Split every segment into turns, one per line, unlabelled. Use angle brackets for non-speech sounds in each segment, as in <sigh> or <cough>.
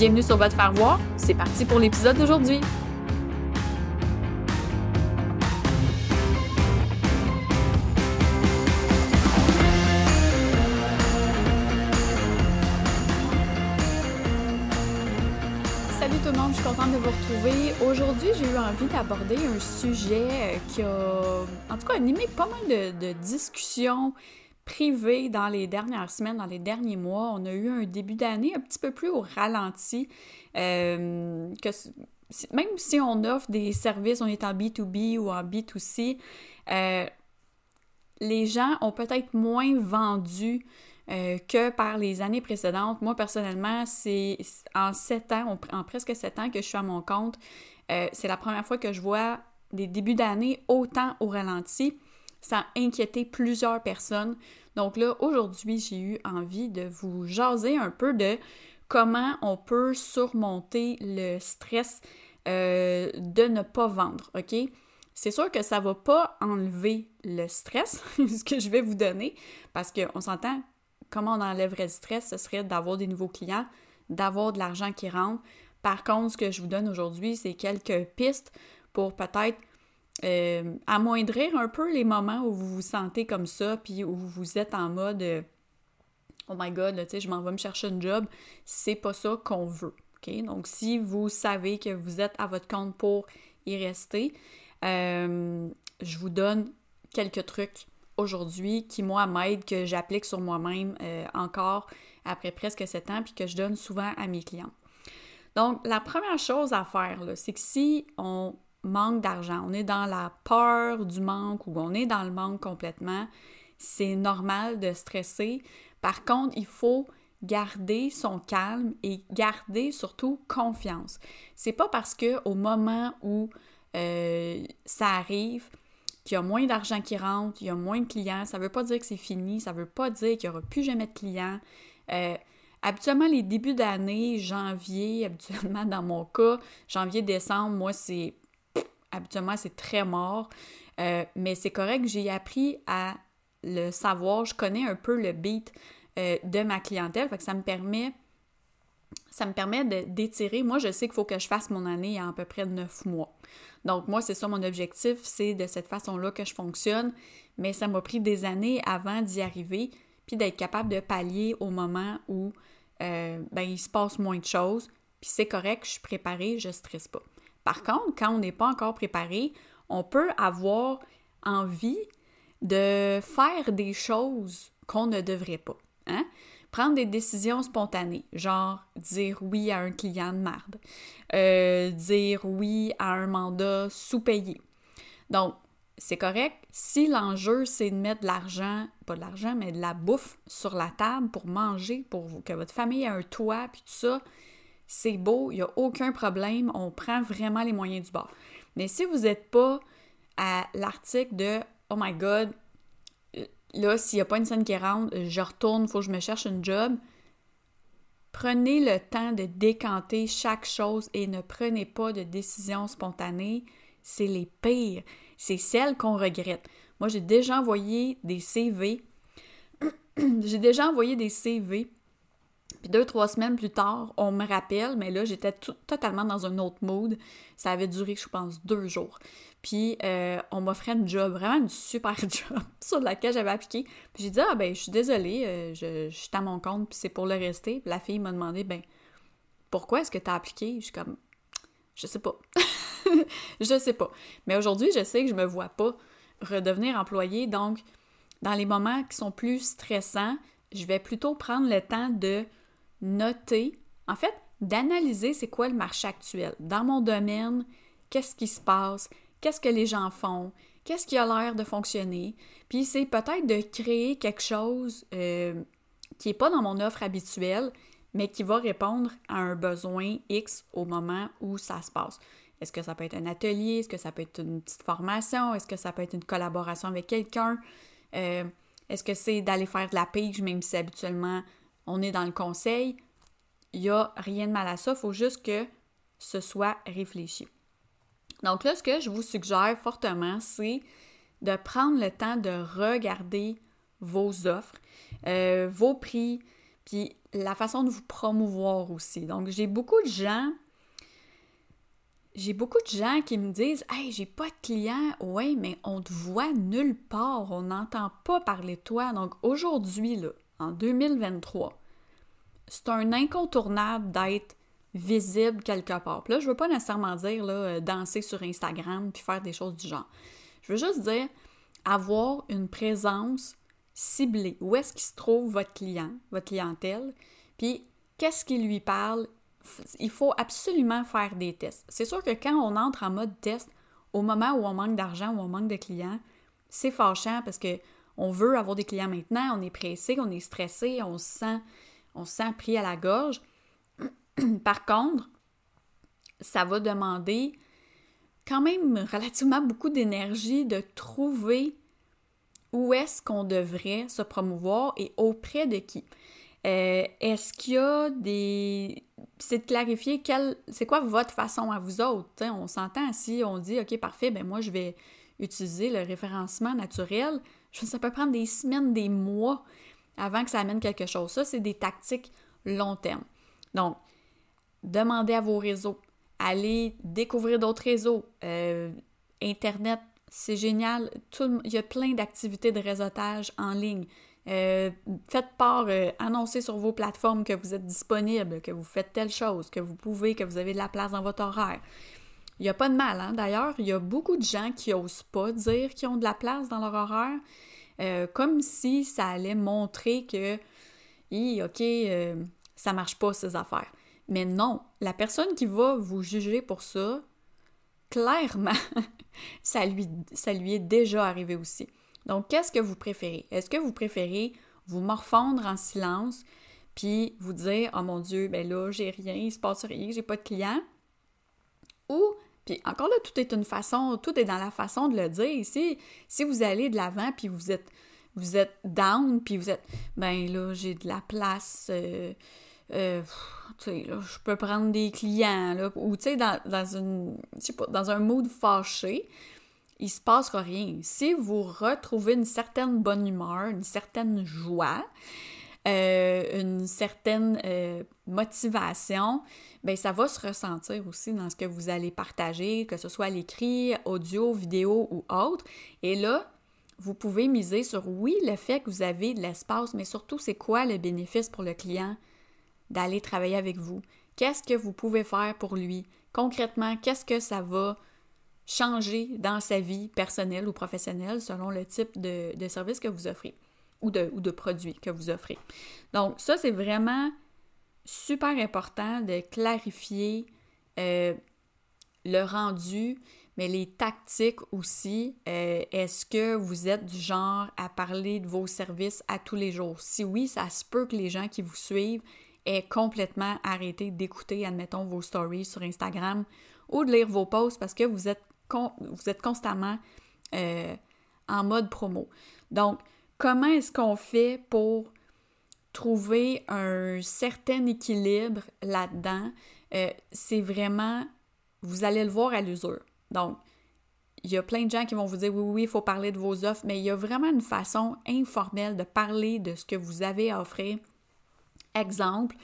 Bienvenue sur votre faire voir. C'est parti pour l'épisode d'aujourd'hui. Salut tout le monde, je suis contente de vous retrouver. Aujourd'hui, j'ai eu envie d'aborder un sujet euh, qui a, en tout cas, animé pas mal de, de discussions privées dans les dernières semaines, dans les derniers mois. On a eu un début d'année un petit peu plus au ralenti. Euh, que, même si on offre des services, on est en B2B ou en B2C, euh, les gens ont peut-être moins vendu euh, que par les années précédentes. Moi, personnellement, c'est en sept ans, en presque sept ans que je suis à mon compte. C'est la première fois que je vois des débuts d'année autant au ralenti. Ça a inquiété plusieurs personnes. Donc là, aujourd'hui, j'ai eu envie de vous jaser un peu de comment on peut surmonter le stress euh, de ne pas vendre, OK? C'est sûr que ça ne va pas enlever le stress, <laughs> ce que je vais vous donner, parce qu'on s'entend, comment on enlèverait le stress, ce serait d'avoir des nouveaux clients, d'avoir de l'argent qui rentre. Par contre, ce que je vous donne aujourd'hui, c'est quelques pistes pour peut-être euh, amoindrir un peu les moments où vous vous sentez comme ça, puis où vous êtes en mode euh, Oh my god, sais, je m'en vais me chercher un job. C'est pas ça qu'on veut. Donc, si vous savez que vous êtes à votre compte pour y rester, euh, je vous donne quelques trucs aujourd'hui qui, moi, m'aident, que j'applique sur moi-même encore après presque sept ans, puis que je donne souvent à mes clients. Donc, la première chose à faire, c'est que si on manque d'argent, on est dans la peur du manque ou on est dans le manque complètement, c'est normal de stresser. Par contre, il faut garder son calme et garder surtout confiance. C'est pas parce que au moment où euh, ça arrive, qu'il y a moins d'argent qui rentre, il y a moins de clients, ça veut pas dire que c'est fini, ça veut pas dire qu'il y aura plus jamais de clients. Euh, habituellement, les débuts d'année, janvier, <laughs> habituellement dans mon cas, janvier, décembre, moi, c'est habituellement, c'est très mort. Euh, mais c'est correct, j'ai appris à le savoir, je connais un peu le beat euh, de ma clientèle, fait que ça me permet ça me permet d'étirer. Moi, je sais qu'il faut que je fasse mon année en à peu près neuf mois. Donc, moi, c'est ça mon objectif, c'est de cette façon-là que je fonctionne, mais ça m'a pris des années avant d'y arriver, puis d'être capable de pallier au moment où euh, ben, il se passe moins de choses, puis c'est correct, je suis préparée, je ne stresse pas. Par contre, quand on n'est pas encore préparé, on peut avoir envie de faire des choses qu'on ne devrait pas. Hein? Prendre des décisions spontanées, genre dire oui à un client de marde, euh, dire oui à un mandat sous-payé. Donc, c'est correct. Si l'enjeu, c'est de mettre de l'argent, pas de l'argent, mais de la bouffe sur la table pour manger, pour que votre famille ait un toit, puis tout ça, c'est beau, il n'y a aucun problème, on prend vraiment les moyens du bord. Mais si vous n'êtes pas à l'article de Oh my God, là, s'il n'y a pas une scène qui rentre, je retourne, il faut que je me cherche une job. Prenez le temps de décanter chaque chose et ne prenez pas de décisions spontanées. C'est les pires. C'est celles qu'on regrette. Moi, j'ai déjà envoyé des CV. <clears throat> j'ai déjà envoyé des CV. Puis deux, trois semaines plus tard, on me rappelle, mais là, j'étais totalement dans un autre mood. Ça avait duré, je pense, deux jours. Puis euh, on m'offrait un job, vraiment une super <laughs> job sur laquelle j'avais appliqué. Puis j'ai dit Ah ben je suis désolée, euh, je, suis à mon compte, puis c'est pour le rester. Puis la fille m'a demandé Ben pourquoi est-ce que tu as appliqué? Je suis comme Je sais pas. <laughs> je sais pas. Mais aujourd'hui, je sais que je me vois pas redevenir employé. Donc, dans les moments qui sont plus stressants, je vais plutôt prendre le temps de noter, en fait, d'analyser c'est quoi le marché actuel. Dans mon domaine, qu'est-ce qui se passe, qu'est-ce que les gens font, qu'est-ce qui a l'air de fonctionner? Puis c'est peut-être de créer quelque chose euh, qui n'est pas dans mon offre habituelle, mais qui va répondre à un besoin X au moment où ça se passe. Est-ce que ça peut être un atelier? Est-ce que ça peut être une petite formation? Est-ce que ça peut être une collaboration avec quelqu'un? Euh, est-ce que c'est d'aller faire de la page, même si habituellement on est dans le conseil? Il n'y a rien de mal à ça, il faut juste que ce soit réfléchi. Donc là, ce que je vous suggère fortement, c'est de prendre le temps de regarder vos offres, euh, vos prix, puis la façon de vous promouvoir aussi. Donc, j'ai beaucoup de gens, j'ai beaucoup de gens qui me disent Hey, j'ai pas de clients. Ouais, mais on te voit nulle part, on n'entend pas parler de toi. Donc, aujourd'hui, là, en 2023, c'est un incontournable d'être visible quelque part. Puis là, je veux pas nécessairement dire là, euh, danser sur Instagram puis faire des choses du genre. Je veux juste dire avoir une présence ciblée. Où est-ce qu'il se trouve votre client, votre clientèle, puis qu'est-ce qui lui parle? Il faut absolument faire des tests. C'est sûr que quand on entre en mode test, au moment où on manque d'argent ou on manque de clients, c'est fâchant parce que on veut avoir des clients maintenant, on est pressé, on est stressé, on se sent, on se sent pris à la gorge. <clears throat> Par contre, ça va demander quand même relativement beaucoup d'énergie de trouver où est-ce qu'on devrait se promouvoir et auprès de qui. Euh, est-ce qu'il y a des... C'est de clarifier quelle... c'est quoi votre façon à vous autres. on s'entend si on dit, OK, parfait, ben moi je vais utiliser le référencement naturel. Ça peut prendre des semaines, des mois avant que ça amène quelque chose. Ça, c'est des tactiques long terme. Donc, demandez à vos réseaux, allez découvrir d'autres réseaux. Euh, Internet, c'est génial. il y a plein d'activités de réseautage en ligne. Euh, faites part, euh, annoncez sur vos plateformes que vous êtes disponible, que vous faites telle chose, que vous pouvez, que vous avez de la place dans votre horaire. Il n'y a pas de mal, hein? D'ailleurs, il y a beaucoup de gens qui n'osent pas dire qu'ils ont de la place dans leur horaire, comme si ça allait montrer que, ok, ça marche pas ces affaires. Mais non, la personne qui va vous juger pour ça, clairement, <laughs> ça lui, est déjà arrivé aussi. Donc, qu'est-ce que vous préférez? Est-ce que vous préférez vous morfondre en silence, puis vous dire, oh mon Dieu, ben là, j'ai rien, il se passe rien, j'ai pas de client? Ou, encore là, tout est une façon, tout est dans la façon de le dire. Si, si vous allez de l'avant, puis vous êtes, vous êtes down, puis vous êtes, ben là, j'ai de la place. Euh, euh, je peux prendre des clients, là, ou tu sais, dans, une, dans un mood fâché, il se passera rien. Si vous retrouvez une certaine bonne humeur, une certaine joie, euh, une certaine euh, motivation, ben ça va se ressentir aussi dans ce que vous allez partager, que ce soit l'écrit, audio, vidéo ou autre. Et là, vous pouvez miser sur oui, le fait que vous avez de l'espace, mais surtout, c'est quoi le bénéfice pour le client? d'aller travailler avec vous? Qu'est-ce que vous pouvez faire pour lui? Concrètement, qu'est-ce que ça va changer dans sa vie personnelle ou professionnelle selon le type de, service que vous offrez? Ou de, ou de produit que vous offrez. Donc, ça, c'est vraiment super important de clarifier euh, le rendu, mais les tactiques aussi. Euh, est-ce que vous êtes du genre à parler de vos services à tous les jours? Si oui, ça se peut que les gens qui vous suivent est complètement arrêté d'écouter, admettons, vos stories sur Instagram ou de lire vos posts parce que vous êtes, vous êtes constamment euh, en mode promo. Donc, comment est-ce qu'on fait pour trouver un certain équilibre là-dedans? Euh, c'est vraiment, vous allez le voir à l'usure. Donc, il y a plein de gens qui vont vous dire oui, oui, il faut parler de vos offres, mais il y a vraiment une façon informelle de parler de ce que vous avez à offrir Exemple,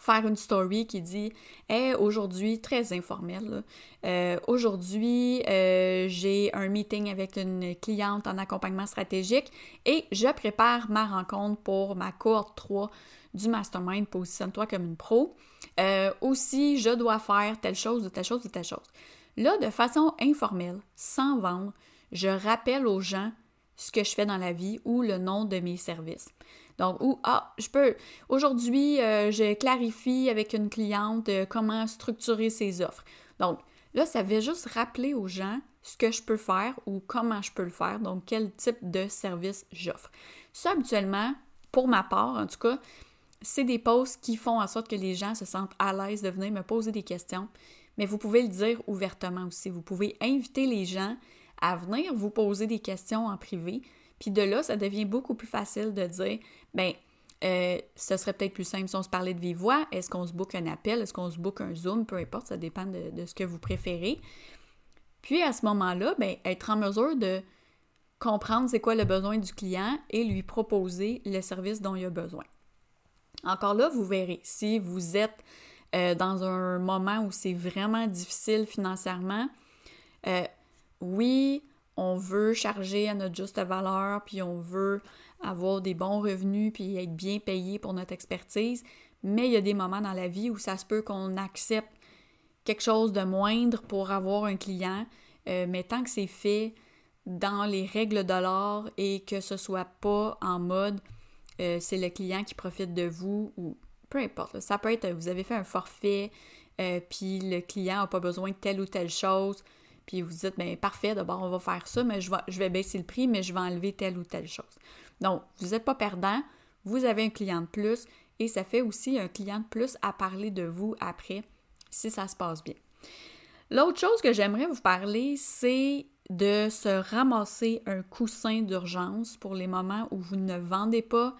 faire une story qui dit Hey, aujourd'hui, très informel, euh, aujourd'hui, euh, j'ai un meeting avec une cliente en accompagnement stratégique et je prépare ma rencontre pour ma cohorte 3 du mastermind Positionne-toi comme une pro. Euh, aussi, je dois faire telle chose, ou telle chose, ou telle chose. Là, de façon informelle, sans vendre, je rappelle aux gens ce que je fais dans la vie ou le nom de mes services. Donc, ou, ah, je peux, aujourd'hui, euh, je clarifie avec une cliente euh, comment structurer ses offres. Donc, là, ça veut juste rappeler aux gens ce que je peux faire ou comment je peux le faire, donc quel type de service j'offre. Ça, habituellement, pour ma part, en tout cas, c'est des posts qui font en sorte que les gens se sentent à l'aise de venir me poser des questions, mais vous pouvez le dire ouvertement aussi. Vous pouvez inviter les gens à venir vous poser des questions en privé, puis de là, ça devient beaucoup plus facile de dire, ben, euh, ce serait peut-être plus simple si on se parlait de vive voix. Est-ce qu'on se book un appel? Est-ce qu'on se book un Zoom? Peu importe, ça dépend de, ce que vous préférez. Puis à ce moment-là, ben, être en mesure de comprendre c'est quoi le besoin du client et lui proposer le service dont il a besoin. Encore là, vous verrez, si vous êtes euh, dans un moment où c'est vraiment difficile financièrement, euh, oui, on veut charger à notre juste valeur, puis on veut avoir des bons revenus, puis être bien payé pour notre expertise, mais il y a des moments dans la vie où ça se peut qu'on accepte quelque chose de moindre pour avoir un client, euh, mais tant que c'est fait dans les règles de l'art et que ce soit pas en mode euh, c'est le client qui profite de vous ou peu importe. Ça peut être vous avez fait un forfait, euh, puis le client n'a pas besoin de telle ou telle chose, puis vous dites ben parfait, d'abord on va faire ça, mais je vais, je vais baisser le prix, mais je vais enlever telle ou telle chose. Donc, vous n'êtes pas perdant, vous avez un client de plus et ça fait aussi un client de plus à parler de vous après si ça se passe bien. L'autre chose que j'aimerais vous parler, c'est de se ramasser un coussin d'urgence pour les moments où vous ne vendez pas.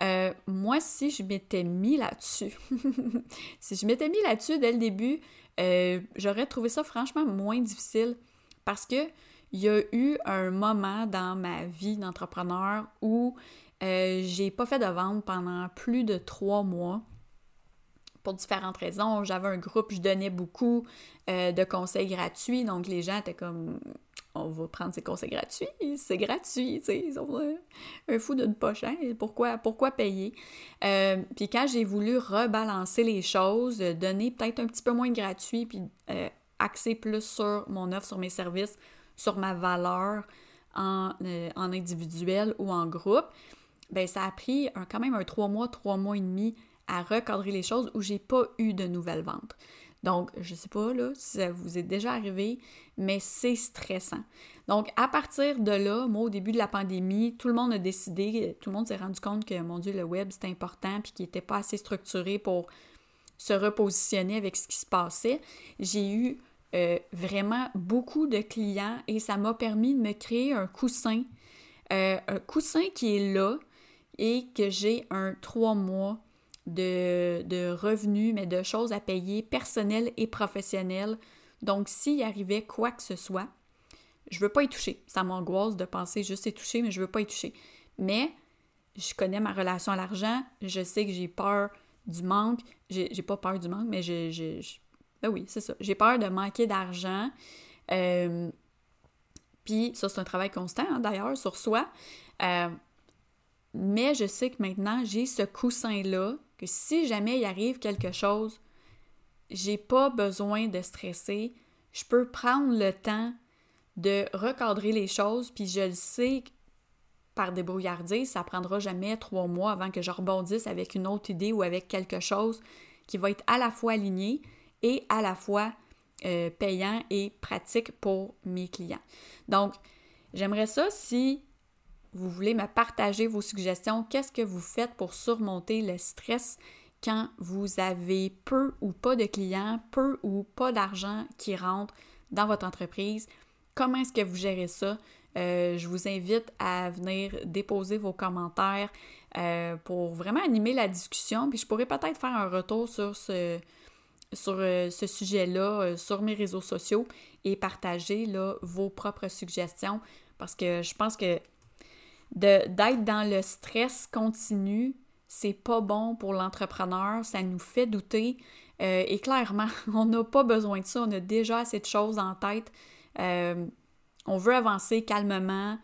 Euh, moi, si je m'étais mis là-dessus, <laughs> si je m'étais mis là-dessus dès le début, euh, j'aurais trouvé ça franchement moins difficile parce que il y a eu un moment dans ma vie d'entrepreneur où euh, j'ai pas fait de vente pendant plus de trois mois pour différentes raisons. J'avais un groupe, je donnais beaucoup euh, de conseils gratuits, donc les gens étaient comme on va prendre ces conseils gratuits, c'est gratuit, ils ont un fou d'une poche, hein? pourquoi, pourquoi payer? Euh, puis quand j'ai voulu rebalancer les choses, donner peut-être un petit peu moins de gratuit, puis euh, axer plus sur mon offre, sur mes services, sur ma valeur en, en individuel ou en groupe, ben ça a pris quand même un trois mois, trois mois et demi à recadrer les choses où j'ai pas eu de nouvelles ventes. Donc, je sais pas là si ça vous est déjà arrivé, mais c'est stressant. Donc, à partir de là, moi, au début de la pandémie, tout le monde a décidé, tout le monde s'est rendu compte que, mon Dieu, le web, c'était important, puis qu'il n'était pas assez structuré pour se repositionner avec ce qui se passait. J'ai eu euh, vraiment beaucoup de clients et ça m'a permis de me créer un coussin, euh, un coussin qui est là et que j'ai un trois mois de, revenus, mais de choses à payer personnelles et professionnelles. Donc, s'il arrivait quoi que ce soit, je veux pas y toucher. Ça m'angoisse de penser juste y toucher, mais je veux pas y toucher. Mais je connais ma relation à l'argent, je sais que j'ai peur du manque. J'ai pas peur du manque, mais je. ben oui, c'est ça. J'ai peur de manquer d'argent. Euh, puis ça, c'est un travail constant, hein, d'ailleurs, sur soi. Euh, mais je sais que maintenant, j'ai ce coussin-là que si jamais il arrive quelque chose, j'ai pas besoin de stresser. Je peux prendre le temps de recadrer les choses, puis je le sais par débrouillardise, ça prendra jamais trois mois avant que je rebondisse avec une autre idée ou avec quelque chose qui va être à la fois aligné et à la fois euh, payant et pratique pour mes clients. Donc, j'aimerais ça si vous voulez me partager vos suggestions. Qu'est-ce que vous faites pour surmonter le stress quand vous avez peu ou pas de clients, peu ou pas d'argent qui rentre dans votre entreprise? Comment est-ce que vous gérez ça? Euh, je vous invite à venir déposer vos commentaires euh, pour vraiment animer la discussion. Puis je pourrais peut-être faire un retour sur ce, sur euh, ce sujet-là sur mes réseaux sociaux et partager là, vos propres suggestions parce que je pense que d'être dans le stress continu, c'est pas bon pour l'entrepreneur, ça nous fait douter. Euh, et clairement, <laughs> on n'a pas besoin de ça, on a déjà assez de choses en tête. Euh, on veut avancer calmement,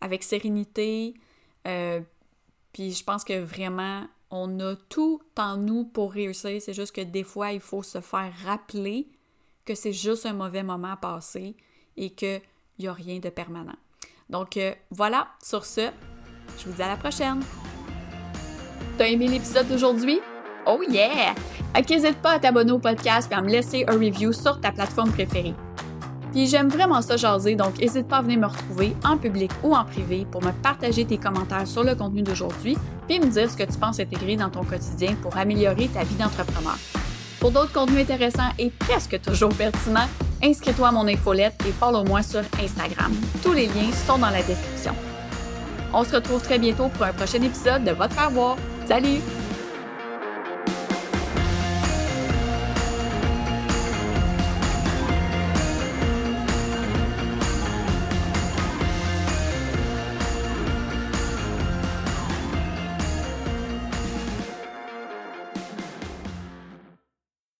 avec sérénité. Euh, puis je pense que vraiment, On a tout en nous pour réussir. C'est juste que des fois, il faut se faire rappeler que c'est juste un mauvais moment à passer et qu'il n'y a rien de permanent. Donc euh, voilà, sur ce, je vous dis à la prochaine. T'as aimé l'épisode d'aujourd'hui? Oh yeah! N'hésite pas à t'abonner au podcast et à me laisser un review sur ta plateforme préférée. Puis j'aime vraiment ça jaser, donc n'hésite pas à venir me retrouver en public ou en privé pour me partager tes commentaires sur le contenu d'aujourd'hui, puis me dire ce que tu penses intégrer dans ton quotidien pour améliorer ta vie d'entrepreneur. Pour d'autres contenus intéressants et presque toujours pertinents, inscris-toi à mon infolette et follow-moi sur Instagram. Tous les liens sont dans la description. On se retrouve très bientôt pour un prochain épisode de Votre Faire Salut!